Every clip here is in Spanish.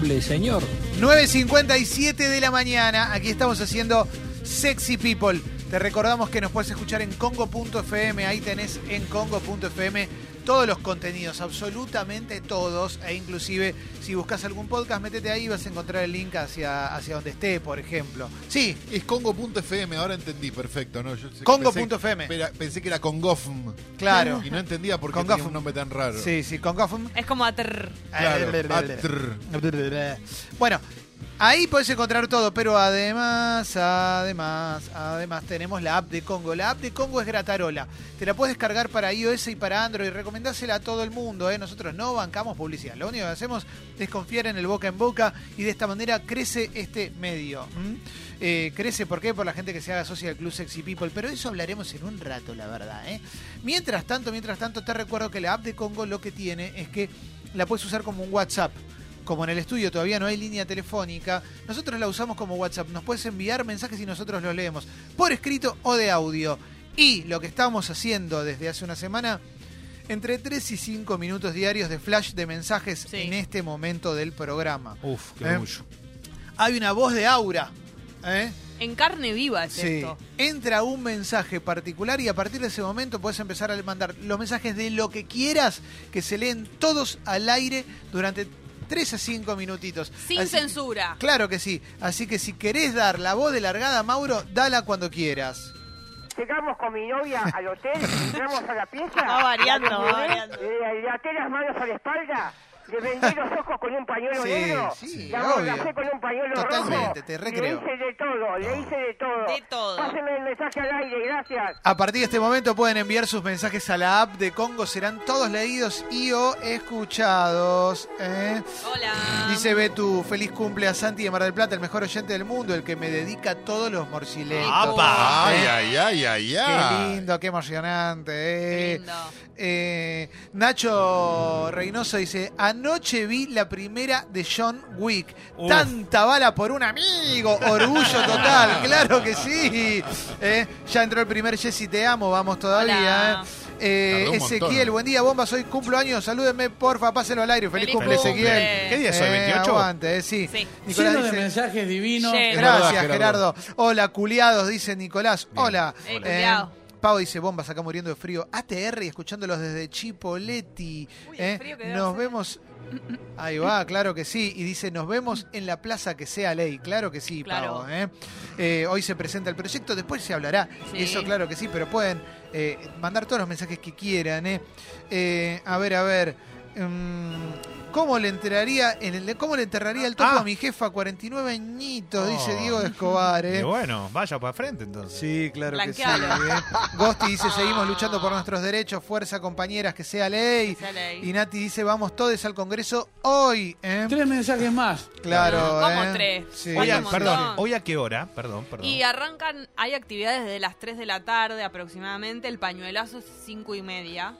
responsable, señor. 9.57 de la mañana, aquí estamos haciendo Sexy People. Te recordamos que nos puedes escuchar en congo.fm, ahí tenés en congo.fm todos los contenidos, absolutamente todos, e inclusive si buscas algún podcast, métete ahí y vas a encontrar el link hacia, hacia donde esté, por ejemplo. Sí, Es congo.fm, ahora entendí, perfecto. ¿no? Congo.fm. Pensé, que era congofm. claro. Y no entendía por qué Congofm. tenía un nombre tan raro. Sí, sí, con Gotham. Es como atrr. Claro. Atr. Bueno, ahí puedes encontrar todo, pero además, además, además tenemos la app de Congo. La app de Congo es Gratarola. Te la puedes descargar para iOS y para Android. Recomendásela a todo el mundo. ¿eh? Nosotros no bancamos publicidad. Lo único que hacemos es confiar en el boca en boca y de esta manera crece este medio. Eh, crece, ¿por qué? Por la gente que se haga socia del Club Sexy People. Pero eso hablaremos en un rato, la verdad. ¿eh? Mientras tanto, mientras tanto, te recuerdo que la app de Congo lo que tiene es que la puedes usar como un WhatsApp. Como en el estudio todavía no hay línea telefónica, nosotros la usamos como WhatsApp. Nos puedes enviar mensajes y nosotros los leemos, por escrito o de audio. Y lo que estamos haciendo desde hace una semana, entre 3 y 5 minutos diarios de flash de mensajes Sí. en este momento del programa. Uf, qué Eh, orgullo. Hay una voz de aura. ¿eh? En carne viva es Sí. esto. Entra un mensaje particular y a partir de ese momento puedes empezar a mandar los mensajes de lo que quieras, que se leen todos al aire durante 3 a 5 minutitos. Sin Así- censura. Claro que sí. Así que si querés dar la voz de largada, Mauro, dala cuando quieras. Llegamos con mi novia al hotel, entramos a la pieza. Va variando, la va variando. eh, le até las manos a la espalda, le vendí los ojos con un pañuelo Sí, negro, sí, la con un pañuelo Totalmente, rojo. te Le recreo. hice de todo, le hice de todo. De todo. Pásenme el mensaje al aire, gracias. A partir de este momento pueden enviar sus mensajes a la app de Congo. Serán todos leídos y o escuchados. ¿eh? Hola. Dice Betu, feliz cumple a Santi de Mar del Plata, el mejor oyente del mundo, el que me dedica todos los morciletos. ¡Apa! Ay, ¿eh? ay, ay, ay, Qué ay. lindo, qué emocionante. Qué eh. lindo. Eh, Nacho Reynoso dice, anoche vi la primera de John Wick. Uf. Tanta bala por un amigo. Orgullo total, claro que sí. Eh, ya entró el primer Jessy, te amo, vamos todavía. Eh, un Ezequiel, montón. buen día, bomba, soy cumplo años, salúdenme, porfa, pásenlo al aire. Feliz, Feliz cumple, cumple. Ezequiel. ¿Qué día es hoy, Eh, 28? aguante, eh, sí. Sí. Nicolás Lleno de mensajes divinos. Gracias, Gerardo. Gerardo. Hola, culiados, dice Nicolás. Bien. Hola. Eh, culiao. Pau dice, bombas acá muriendo de frío. ATR y escuchándolos desde Chipoletti. Uy, el Eh, frío que Nos vemos. Ahí va, claro que sí. Y dice, nos vemos en la plaza que sea ley. Claro que sí, Claro. Pau. ¿eh? Eh, hoy se presenta el proyecto, después se hablará. Sí. Eso claro que sí, pero pueden eh, mandar todos los mensajes que quieran. a ver, a ver. Mm, ¿Cómo le enterraría, en el, cómo le enterraría el topo Ah. a mi jefa 49 añitos? Dice Oh. Diego de Escobar. ¿eh? Y bueno, vaya para frente entonces. Sí, claro que sí. ¿eh? Gosti dice, seguimos luchando por nuestros derechos, fuerza compañeras, que sea ley. Que sea ley. Y Nati dice, vamos todos al Congreso hoy. ¿eh? Tres mensajes más. Claro. ¿Cómo ¿eh? tres? Sí. Hoy a- un montón. perdón, ¿hoy a qué hora? Perdón, perdón. Y arrancan, hay actividades desde las 3 de la tarde aproximadamente, el pañuelazo es 5 y media,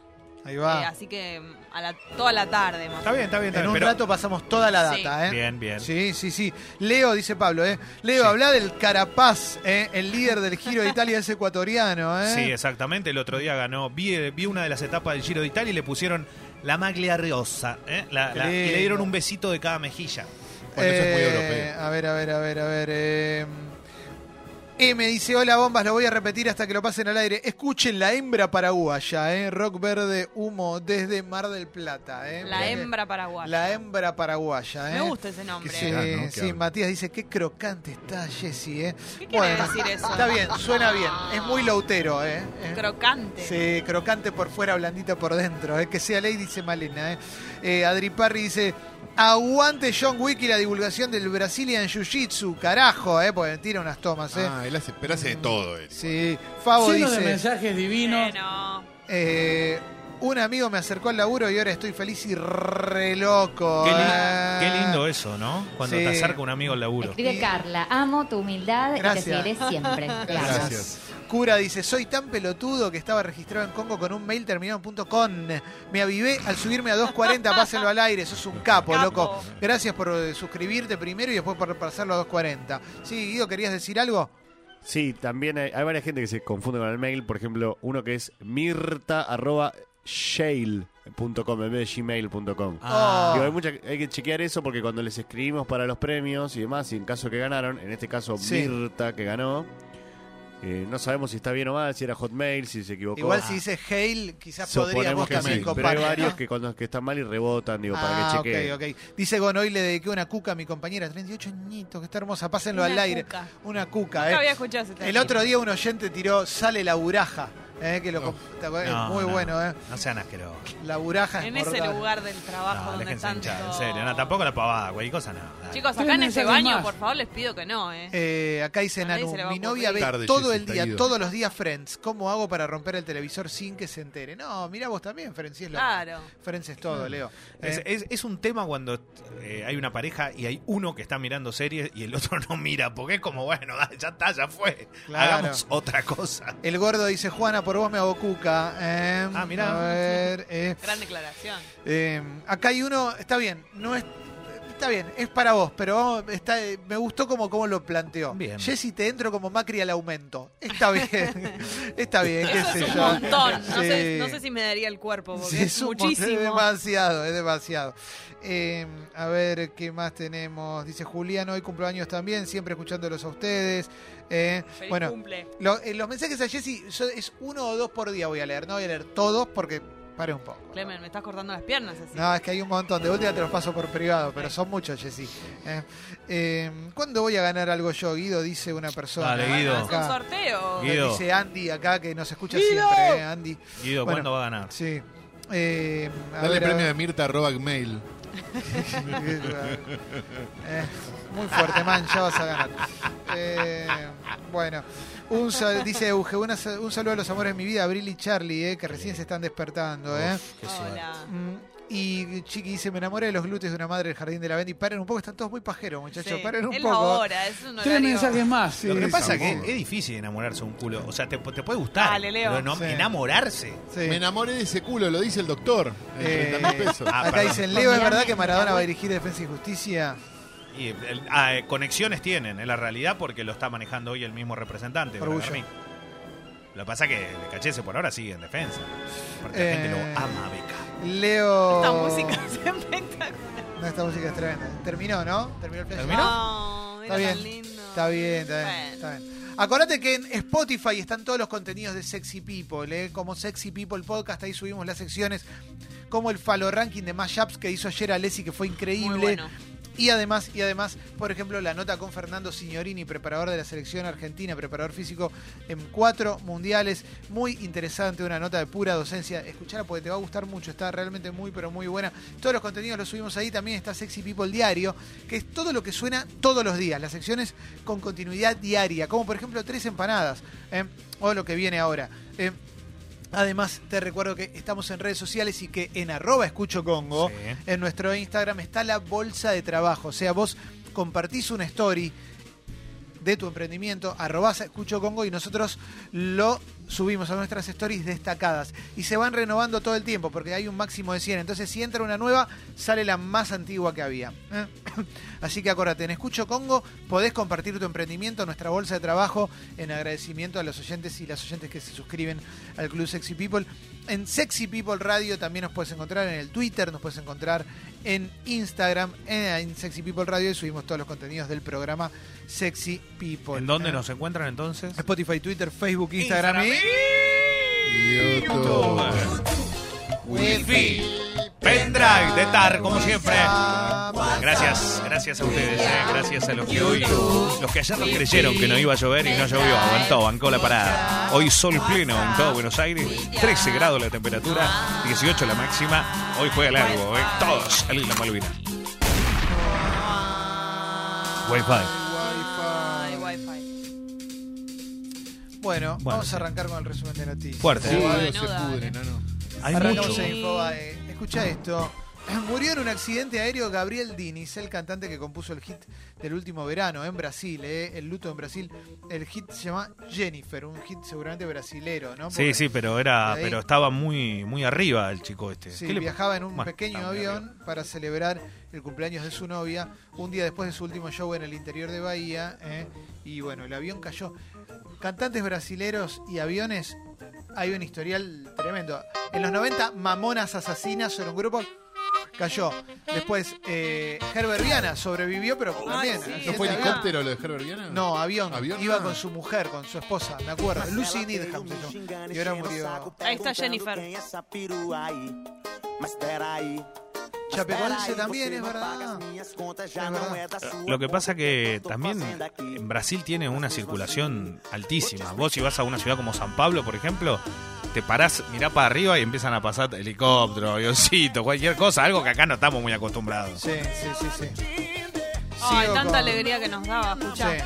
Ahí eh, va. así que mm, a la, toda la tarde más. Está bien, está bien, está en bien. un pero- rato pasamos toda la Sí. data, ¿eh? Bien, bien. Sí, sí, sí. Leo, dice Pablo, ¿eh? Leo, Sí. habla del Carapaz, ¿eh? el líder del Giro de Italia es ecuatoriano, ¿eh? Sí, exactamente. El otro día ganó. Vi, vi una de las etapas del Giro de Italia y le pusieron la maglia riosa. ¿eh? La- la- y le dieron un besito de cada mejilla. Bueno, eso es muy Eh, europeo. A ver, a ver, a ver, a ver. eh, M dice, hola bombas, lo voy a repetir hasta que lo pasen al aire. Escuchen la hembra paraguaya, ¿eh? Rock verde, humo desde Mar del Plata, ¿eh? La hembra paraguaya. La hembra paraguaya, ¿eh? Me gusta ese nombre. Sí, Ah, sí. Matías dice, qué crocante está Jessy, ¿eh? ¿Qué quiere decir eso? Está bien, suena bien. Es muy lautero, ¿eh? ¿Eh? Crocante. Sí, crocante por fuera, blandita por dentro. ¿eh? Que sea ley, dice Malena. ¿eh? Eh, Adri Parry dice: Aguante John Wick y la divulgación del Brazilian Jiu-Jitsu. Carajo, ¿eh? Porque tira unas tomas, ¿eh? Ah, él hace, pero hace de todo él. Sí. Fabo Lleno de dice: mensajes divinos. Bueno, eh, Un amigo me acercó al laburo y ahora estoy feliz y re loco. Qué, li- ¿eh? qué lindo eso, ¿no? Cuando Sí. te acerca un amigo al laburo. Escribe Carla, amo tu humildad y Gracias. te seguiré siempre. Gracias. Cura dice, soy tan pelotudo que estaba registrado en Congo con un mail terminado en. Me avivé al subirme a 240, pásenlo al aire, sos un capo, Capo. loco. Gracias por eh, suscribirte primero y después por pasarlo a 240. Sí, Guido, ¿querías decir algo? Sí, también hay, hay varias gente que se confunde con el mail. Por ejemplo, uno que es mirta arroba shale.com en vez de gmail.com. Ah. Digo, hay, mucha- hay que chequear eso porque cuando les escribimos para los premios y demás, y en caso que ganaron, en este caso Sí. Mirta que ganó, eh, no sabemos si está bien o mal, si era Hotmail, si se equivocó. Igual si dice Hail, quizás Suponemos podríamos que también sí, pero hay varios ¿no? que, cuando, que están mal y rebotan, digo, para Ah, que ok, chequeen. ok. Dice Gon, hoy le dediqué una cuca a mi compañera, 38 añitos, que está hermosa, pásenlo Una al aire. cuca. Una cuca, Nunca eh. había escuchado ese El otro día un oyente tiró Sale la buraja, eh, que lo No. No, muy no, bueno, eh. No sean asquerosos. La buraja es En ese mortal. lugar del trabajo No, donde están hinchar, en serio. No, tampoco la pavada, güey, cosa no. dale. Chicos, acá en mensajes baño, más. por favor, les pido que no, ¿eh? Eh, acá dice Nanu, mi novia ve. Tarde, todo el día, ido. todos los días Friends. ¿Cómo hago para romper el televisor sin que se entere? No, mira vos también, Friends, es lo Claro. Friends es todo, Leo. Es, Eh, es- es un tema cuando eh, hay una pareja y hay uno que está mirando series y el otro no mira, porque es como, bueno, ya está, ya fue. Claro. Hagamos otra cosa. el gordo dice, Juana, por vos me hago cuca. Eh, Ah, mirá. A ver, eh, Gran declaración. Eh, acá hay uno, está bien, no es. Está bien, es para vos, pero está, me gustó como, como lo planteó. Bien. Jessy, te entro como Macri al aumento. Está bien, está bien, qué Eso sé es un yo. montón. No, sé, Sí. no sé si me daría el cuerpo, porque Sí, es, un montón, muchísimo. Es demasiado, es demasiado. Eh, a ver, ¿qué más tenemos? Dice Julián, hoy cumpleaños también, siempre escuchándolos a ustedes. Eh, Feliz bueno, cumple. lo- eh, los mensajes a Jessy yo- es uno o dos por día voy a leer, no voy a leer todos porque pare un poco. Clemen, me estás cortando las piernas así. No, es que hay un montón. De última te los paso por privado, pero son muchos, Jessy. Eh, eh, ¿Cuándo voy a ganar algo yo, Guido? Dice una persona. Dale, Guido. un sorteo. Guido. Dice Andy acá, que nos escucha ¡Guido! siempre, eh, Andy. Guido, Bueno. ¿cuándo va a ganar? Sí. Eh, a Dale ver, a premio de. Mirta arroba gmail. Eh, muy fuerte, man, ya vas a ganar. Eh, bueno, un sal- dice Euge, una un saludo a los amores de mi vida, Abril y Charlie, eh, que recién se están despertando. Eh. Hola. Mm, Y Chiqui dice, me enamoré de los glúteos de una madre del jardín de la Bendy. Paren un poco, están todos muy pajeros, muchachos. Sí, Paren un es poco. hora, es un Tres mensajes más. Sí, Lo que pasa es que es difícil enamorarse de un culo. O sea, te, te puede gustar. Dale, Leo. Pero no, Sí. enamorarse. Sí. Me enamoré de ese culo, lo dice el doctor. Eh, 30 mil pesos. Ah, Acá perdón. dicen, Leo, ¿es verdad que Maradona va a dirigir Defensa y Justicia? Y el- ah, eh, conexiones tienen, en la realidad, porque lo está manejando hoy el mismo representante. Lo que pasa es que de Cachese por ahora sigue en defensa. Porque la gente Eh, lo ama, Beca. Leo... Esta música es espectacular. No, esta música es tremenda. Terminó, ¿no? Terminó el flash. ¿Terminó? No, Está era bien. tan lindo. Está bien, está bien, Bueno. está bien. Acordate que en Spotify están todos los contenidos de Sexy People, ¿eh? como Sexy People Podcast, ahí subimos las secciones, como el Falo Ranking de Mashups que hizo ayer Alessi, que fue increíble. Muy bueno. Y además, y además, por ejemplo, la nota con Fernando Signorini, preparador de la selección argentina, preparador físico en cuatro mundiales. Muy interesante, una nota de pura docencia. Escuchala porque te va a gustar mucho, está realmente muy, pero muy buena. Todos los contenidos los subimos ahí. También está Sexy People Diario, que es todo lo que suena todos los días. Las secciones con continuidad diaria, como por ejemplo Tres Empanadas, ¿eh? o lo que viene ahora. ¿eh? Además, te recuerdo que estamos en redes sociales y que en arroba escucho Congo, Sí. en nuestro Instagram está la bolsa de trabajo. O sea, vos compartís una story de tu emprendimiento, arrobás escucho Congo y nosotros lo subimos a nuestras stories destacadas. Y se van renovando todo el tiempo porque hay un máximo de 100. Entonces, si entra una nueva, sale la más antigua que había. ¿eh? Así que acuérdate, en Escucho Congo podés compartir tu emprendimiento, nuestra bolsa de trabajo, en agradecimiento a los oyentes y las oyentes que se suscriben al Club Sexy People. En Sexy People Radio también nos puedes encontrar en el Twitter, nos puedes encontrar en Instagram, en, en Sexy People Radio y subimos todos los contenidos del programa Sexy People. ¿En dónde ¿eh? nos encuentran entonces? Spotify, Twitter, Facebook, Instagram, y... YouTube. Wi-Fi. Pendrive de TAR, como siempre. Gracias, gracias a ustedes, eh, gracias a los que hoy, los que ayer nos creyeron que no iba a llover y no llovió, aguantó, bancó la parada. Hoy sol pleno en todo Buenos Aires, 13 grados la temperatura, 18 la máxima. Hoy juega largo, eh, todos a la Isla Malvina. Wi-Fi. Wifi. Bueno, Bueno, vamos sí. a arrancar con el resumen de noticias. Fuerte. Sí, eh. se pudre, no, no. Hay Arrancamos mucho. en Infobae. Escucha esto. Murió en un accidente aéreo Gabriel Diniz, el cantante que compuso el hit del último verano en Brasil, eh, el luto en Brasil. El hit se llama Jennifer, un hit seguramente brasilero, ¿no? Sí, Porque- sí, pero era, ahí- pero estaba muy, muy arriba el chico este. Sí, ¿Qué le- viajaba en un Bueno, pequeño avión para celebrar el cumpleaños de su novia, un día después de su último show en el interior de Bahía, eh, y bueno, el avión cayó. Cantantes brasileros y aviones hay un historial tremendo. En los 90, Mamonas Asesinas era un grupo. Cayó. Después, eh, Herbert Viana sobrevivió, pero también. sí. ¿No fue avión. helicóptero lo de Herbert Viana? No, avión. ¿Avión? Iba Ah. con su mujer, con su esposa, me acuerdo. Lucy Needham. Y ahora murió. Ahí está Jennifer. Chapecoense también, es verdad. Es verdad. Lo que pasa que también en Brasil tiene una circulación altísima. Vos si vas a una ciudad como San Pablo, por ejemplo, te parás, mirá para arriba y empiezan a pasar helicópteros, avioncitos, cualquier cosa, algo que acá no estamos muy acostumbrados. Sí, sí, sí, sí. Ay, Sigo tanta con- alegría que nos daba, escuchar. Sí.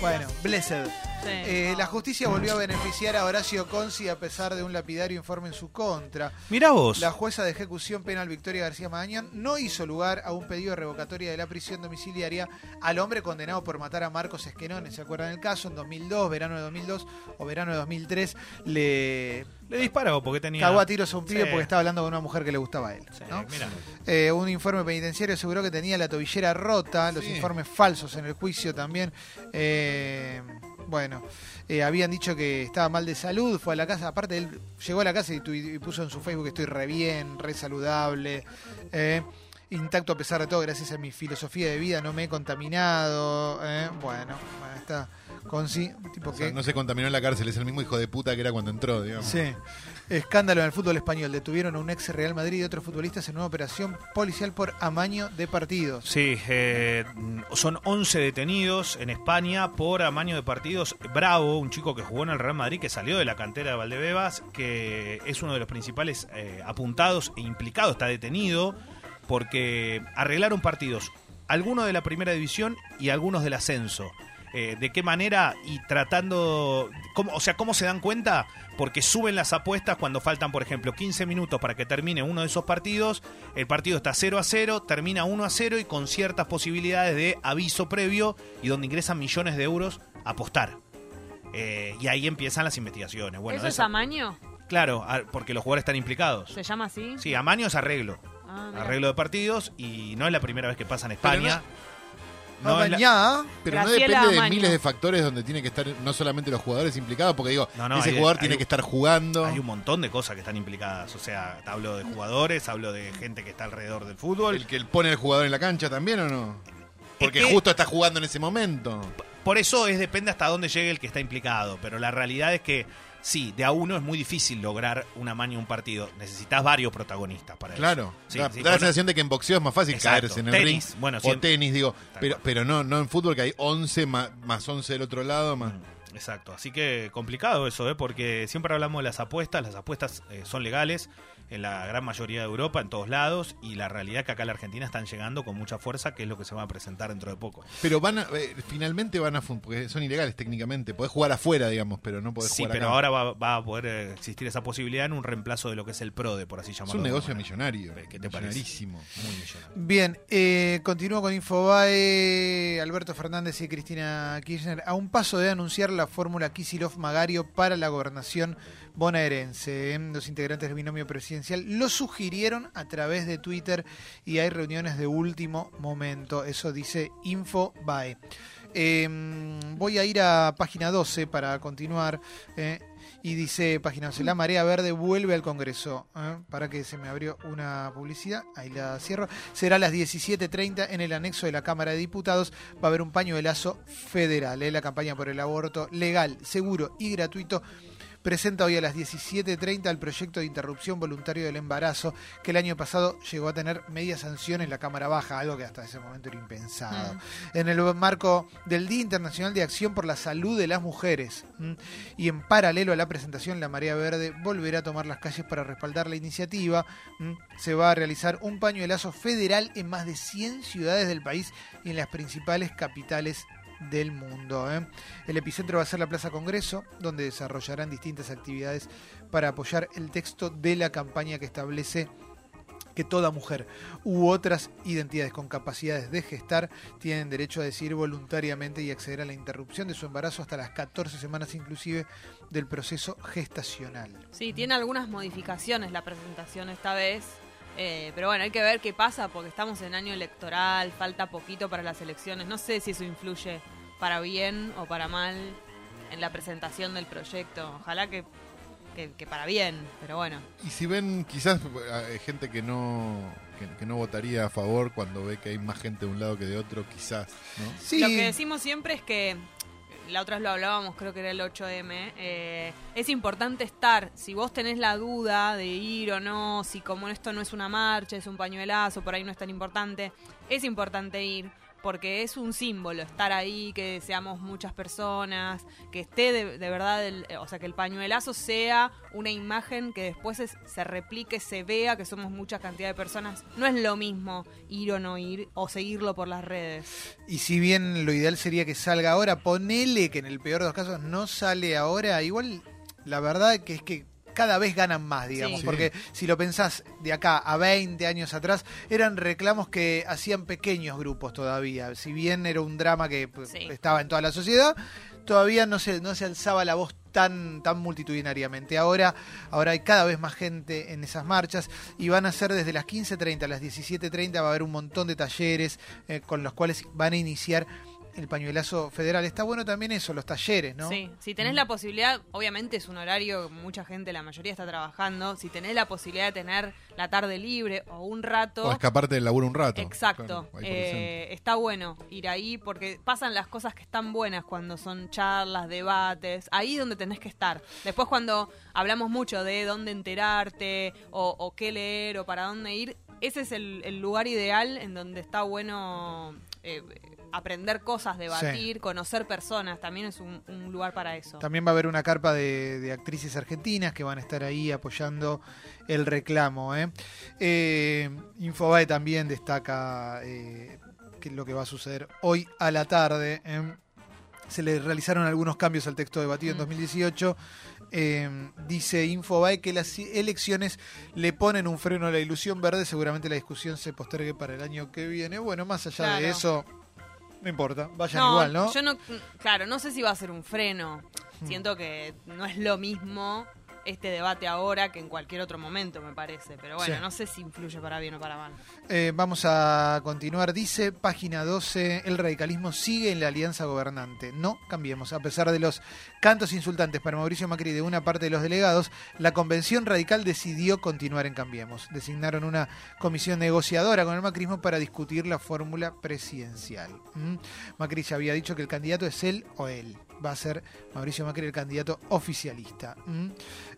Bueno, Blessed. Eh, la justicia volvió a beneficiar a Horacio Conci a pesar de un lapidario informe en su contra. Mirá vos. La jueza de ejecución penal Victoria García Magañán no hizo lugar a un pedido de revocatoria de la prisión domiciliaria al hombre condenado por matar a Marcos Esquenones. ¿Se acuerdan del caso? En 2002, verano de 2002 o verano de 2003, le Le disparó porque tenía. cagó a tiros a un pibe Sí. porque estaba hablando con una mujer que le gustaba a él. Sí, ¿no? mirá. Eh, un informe penitenciario aseguró que tenía la tobillera rota, los informes falsos en el juicio también. Eh, bueno, eh, habían dicho que estaba mal de salud, fue a la casa, aparte él llegó a la casa y, y puso en su Facebook estoy re bien, re saludable. eh, Intacto a pesar de todo, gracias a mi filosofía de vida, no me he contaminado. eh, bueno, bueno, está con sí, tipo O sea, que no se contaminó en la cárcel, es el mismo hijo de puta que era cuando entró, digamos. Sí. Escándalo en el fútbol español. Detuvieron a un ex Real Madrid y otros futbolistas en una operación policial por amaño de partidos. Sí, eh, son 11 detenidos en España por amaño de partidos. Bravo, un chico que jugó en el Real Madrid, que salió de la cantera de Valdebebas, que es uno de los principales eh, apuntados e implicados, está detenido porque arreglaron partidos, algunos de la primera división y algunos del ascenso. Eh, ¿De qué manera? Y tratando, ¿cómo, o sea, ¿cómo se dan cuenta? Porque suben las apuestas cuando faltan, por ejemplo, 15 minutos para que termine uno de esos partidos. El partido está 0 a 0, termina 1 a 0 y con ciertas posibilidades de aviso previo y donde ingresan millones de euros a apostar. Eh, y ahí empiezan las investigaciones. Bueno, ¿Eso es esa- amaño? Claro, porque los jugadores están implicados. ¿Se llama así? Sí, amaño es arreglo. Ah, mira. Arreglo de partidos y no es la primera vez que pasa en España. No es la- Amañá. Pero no Graciela depende de Amaño. miles de factores donde tiene que estar no solamente los jugadores implicados, porque digo, No, no, ese hay- jugador hay tiene un- que estar jugando. Hay un montón de cosas que están implicadas. O sea, hablo de jugadores, hablo de gente que está alrededor del fútbol. ¿El que pone el jugador en la cancha también o no? Porque que- justo está jugando en ese momento. Por eso es depende hasta dónde llegue el que está implicado. Pero la realidad es que sí, de a uno es muy difícil lograr un amaño en un partido. Necesitas varios protagonistas para Claro. eso. Sí, da sí, da la sensación de que en boxeo es más fácil Exacto. caerse en el Tenis, ring. bueno, o tenis, digo. Pero, pero no, no en fútbol que hay 11 más, más 11 del otro lado. Más... Exacto, así que complicado eso, ¿eh? porque siempre hablamos de las apuestas, las apuestas eh, son legales en la gran mayoría de Europa, en todos lados, y la realidad es que acá en la Argentina están llegando con mucha fuerza, que es lo que se va a presentar dentro de poco. Pero van a, eh, finalmente van a, fun- porque son ilegales técnicamente. Podés jugar afuera, digamos, pero no podés Sí, jugar pero acá. ahora va, va a poder eh, existir esa posibilidad en un reemplazo de lo que es el PRODE, por así llamarlo. Es un negocio millonario. ¿Qué te parece? Millonarísimo. Muy millonario. Bien, eh, continúo con Infobae. Alberto Fernández y Cristina Kirchner a un paso de anunciar la fórmula Kisilov-Magario para la gobernación bonaerense. ¿eh? Los integrantes del binomio presidencial lo sugirieron a través de Twitter y hay reuniones de último momento. Eso dice Infobae. Eh, voy a ir a página 12 para continuar. eh, y dice página 12, la marea verde vuelve al Congreso. ¿eh? Para que se me abrió una publicidad, ahí la cierro. Será a las 17.30 en el anexo de la Cámara de Diputados. Va a haber un pañuelazo federal. ¿eh? La campaña por el aborto legal, seguro y gratuito presenta hoy a las 17.30 el proyecto de interrupción voluntario del embarazo, que el año pasado llegó a tener media sanción en la Cámara Baja, algo que hasta ese momento era impensado. Mm. En el marco del Día Internacional de Acción por la Salud de las Mujeres. Y en paralelo a la presentación, la Marea Verde volverá a tomar las calles para respaldar la iniciativa. Se va a realizar un pañuelazo federal en más de 100 ciudades del país y en las principales capitales del mundo. ¿eh? El epicentro va a ser la Plaza Congreso, donde desarrollarán distintas actividades para apoyar el texto de la campaña que establece que toda mujer u otras identidades con capacidades de gestar tienen derecho a decidir voluntariamente y acceder a la interrupción de su embarazo hasta las 14 semanas inclusive del proceso gestacional. Sí, tiene algunas modificaciones la presentación esta vez. Eh, pero bueno, hay que ver qué pasa porque estamos en año electoral, falta poquito para las elecciones. No sé si eso influye para bien o para mal. en la presentación del proyecto. Ojalá que, que, que para bien, pero bueno. Y si ven, quizás hay gente que no que, que no votaría a favor cuando ve que hay más gente de un lado que de otro, quizás, ¿no? Sí, Lo que decimos siempre es que, la otra vez lo hablábamos, creo que era el 8M, eh, es importante estar. Si vos tenés la duda de ir o no, si como esto no es una marcha, es un pañuelazo, por ahí no es tan importante, es importante ir. Porque es un símbolo estar ahí, que seamos muchas personas, que esté de, verdad, el- o sea, que el pañuelazo sea una imagen que después es- se replique, se vea que somos mucha cantidad de personas. No es lo mismo ir o no ir, o seguirlo por las redes. Y si bien lo ideal sería que salga ahora, ponele que en el peor de los casos no sale ahora, igual la verdad que es que cada vez ganan más, digamos, Sí. porque si lo pensás de acá a 20 años atrás, eran reclamos que hacían pequeños grupos todavía, si bien era un drama que Sí. estaba en toda la sociedad, todavía no se, no se alzaba la voz tan, tan multitudinariamente. Ahora, ahora hay cada vez más gente en esas marchas y van a ser desde las 15.30 a las 17.30 va a haber un montón de talleres eh, con los cuales van a iniciar el pañuelazo federal. Está bueno también eso, los talleres, ¿no? Sí, si tenés la posibilidad, obviamente es un horario que mucha gente, la mayoría está trabajando, si tenés la posibilidad de tener la tarde libre o un rato, O escaparte del laburo un rato. exacto, Claro, eh, está bueno ir ahí porque pasan las cosas que están buenas cuando son charlas, debates, ahí es donde tenés que estar. Después cuando hablamos mucho de dónde enterarte o, o qué leer o para dónde ir, ese es el, el lugar ideal en donde está bueno... eh, aprender cosas, debatir, conocer personas, también es un, un lugar para eso. También va a haber una carpa de, de actrices argentinas que van a estar ahí apoyando el reclamo. ¿eh? Eh, Infobae también destaca eh, que lo que va a suceder hoy a la tarde. ¿eh? Se le realizaron algunos cambios al texto debatido en Mm. 2018. Eh, dice Infobae que las elecciones le ponen un freno a la ilusión verde. Seguramente la discusión se postergue para el año que viene. Bueno, más allá de eso, no importa. Vayan igual, ¿no? Yo no, claro, no sé si va a ser un freno. Hmm. Siento que no es lo mismo este debate ahora que en cualquier otro momento, me parece. Pero bueno, Sí. no sé si influye para bien o para mal. Eh, vamos a continuar. Dice página 12, el radicalismo sigue en la alianza gobernante. No cambiemos. A pesar de los cantos insultantes para Mauricio Macri de una parte de los delegados, la convención radical decidió continuar en Cambiemos. Designaron una comisión negociadora con el macrismo para discutir la fórmula presidencial. ¿Mm? Macri ya había dicho que el candidato es él o él. Va a ser Mauricio Macri el candidato oficialista. ¿Mm?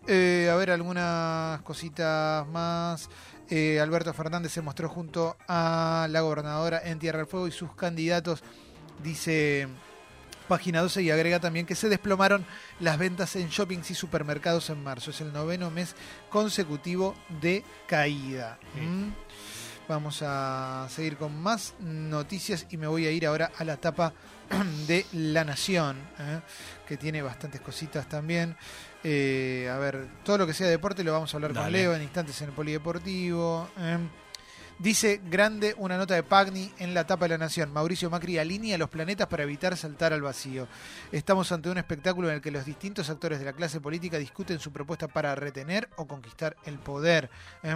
Eh, a ver, algunas cositas más. Eh, Alberto Fernández se mostró junto a la gobernadora en Tierra del Fuego y sus candidatos, dice página 12, y agrega también que se desplomaron las ventas en shoppings y supermercados en marzo. Es el noveno mes consecutivo de caída. Sí. ¿Mm? Vamos a seguir con más noticias y me voy a ir ahora a la tapa de La Nación, ¿eh? que tiene bastantes cositas también. Eh, a ver, todo lo que sea deporte lo vamos a hablar con. Leo en instantes en el Polideportivo. ¿eh? Dice grande una nota de Pagni en la tapa de la Nación. Mauricio Macri alinea los planetas para evitar saltar al vacío. Estamos ante un espectáculo en el que los distintos actores de la clase política discuten su propuesta para retener o conquistar el poder. ¿eh?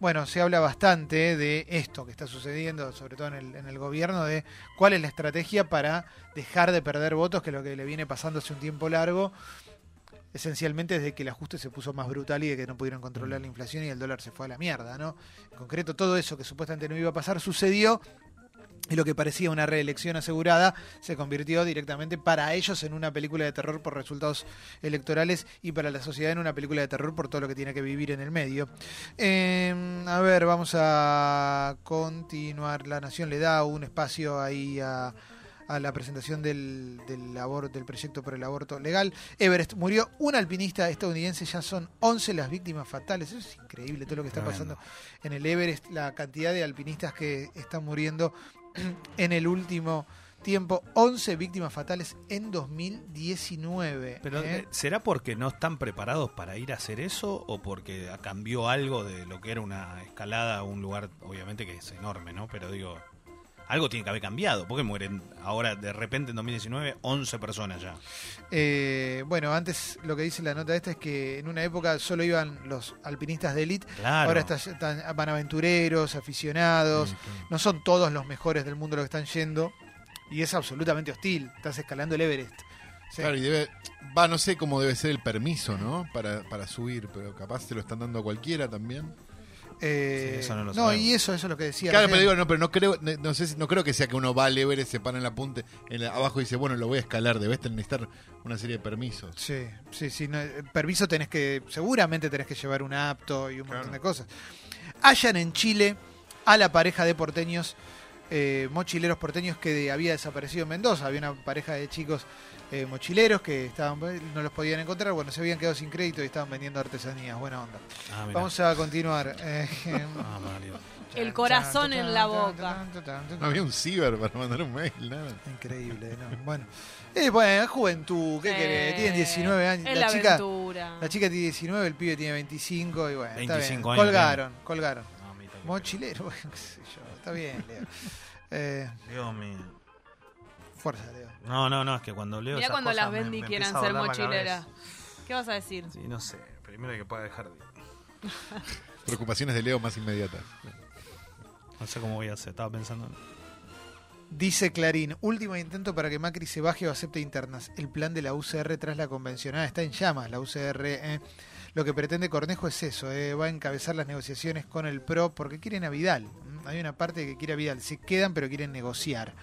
Bueno, se habla bastante de esto que está sucediendo, sobre todo en el, en el gobierno, de cuál es la estrategia para dejar de perder votos, que es lo que le viene pasando hace un tiempo largo, esencialmente desde que el ajuste se puso más brutal y de que no pudieron controlar la inflación y el dólar se fue a la mierda, ¿no? En concreto, todo eso que supuestamente no iba a pasar sucedió y lo que parecía una reelección asegurada se convirtió directamente para ellos en una película de terror por resultados electorales y para la sociedad en una película de terror por todo lo que tiene que vivir en el medio. Eh, a ver, vamos a continuar. La Nación le da un espacio ahí a, a la presentación del, del, abor- del proyecto por el aborto legal. Everest murió un alpinista estadounidense, ya son 11 las víctimas fatales. Eso es increíble todo lo que está pasando en el Everest, la cantidad de alpinistas que están muriendo en el último tiempo. 11 víctimas fatales en 2019. Pero ¿eh? eh, ¿será porque no están preparados para ir a hacer eso o porque cambió algo de lo que era una escalada a un lugar, obviamente que es enorme, ¿no? Pero digo, algo tiene que haber cambiado. porque mueren ahora de repente en 2019 11 personas ya? Eh, bueno, antes lo que dice la nota esta es que en una época solo iban los alpinistas de élite. Claro. Ahora está- están- van aventureros, aficionados. Sí. No son todos los mejores del mundo los que están yendo. Y es absolutamente hostil. Estás escalando el Everest. Sí. Claro, y debe. Va, no sé cómo debe ser el permiso, ¿no? Para, para subir, pero capaz se lo están dando a cualquiera también. Eh, Sí, eso no lo no, sabemos. y eso, eso es lo que decía. Claro, pero digo, no, pero no creo, no, no sé, si- no creo que sea que uno va al Everest, se para en la punta, en la- abajo y dice, bueno, lo voy a escalar, debes necesitar una serie de permisos. Sí, sí, sí. no, eh, permiso tenés que, seguramente tenés que llevar un apto y un montón Claro. de cosas. Hallan en Chile a la pareja de porteños, eh, mochileros porteños que había desaparecido en Mendoza. Había una pareja de chicos eh, mochileros que estaban no los podían encontrar. Bueno, se habían quedado sin crédito y estaban vendiendo artesanías. Buena onda. Ah. Vamos a continuar. Eh, Ah, Mario. El corazón en la boca. No había un ciber para mandar un mail, nada. Increíble, ¿no? Bueno, eh, bueno, juventud, ¿qué querés? Tienen 19 años. Es la, la chica, aventura. la chica tiene 19, el pibe tiene 25 y bueno, está 25 bien. años Colgaron, colgaron. No. Mochilero, bueno, qué sé yo. Está bien, Leo. Eh, Dios mío. Fuerza, Leo. No, no, no, es que cuando leo Mirá esas cuando cosas las Bendy quieran ser mochileras. ¿Qué vas a decir? Sí, no sé. Primero que pueda dejar de... Preocupaciones de Leo más inmediatas. No sé cómo voy a hacer, estaba pensando. Dice Clarín, último intento para que Macri se baje o acepte internas. El plan de la UCR tras la convencional está en llamas. La UCR, eh. lo que pretende Cornejo es eso, eh. va a encabezar las negociaciones con el PRO porque quieren a Vidal. Hay una parte que quiere a Vidal, se quedan pero quieren negociar.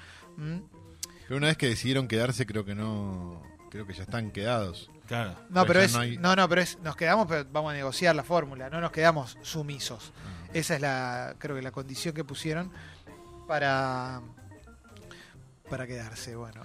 Pero una vez que decidieron quedarse, creo que no. Creo que ya están quedados. Claro. No, Pero es, no hay- no, no, pero es, nos quedamos, pero vamos a negociar la fórmula, no nos quedamos sumisos. Esa es la, creo que la condición que pusieron para, para quedarse, bueno.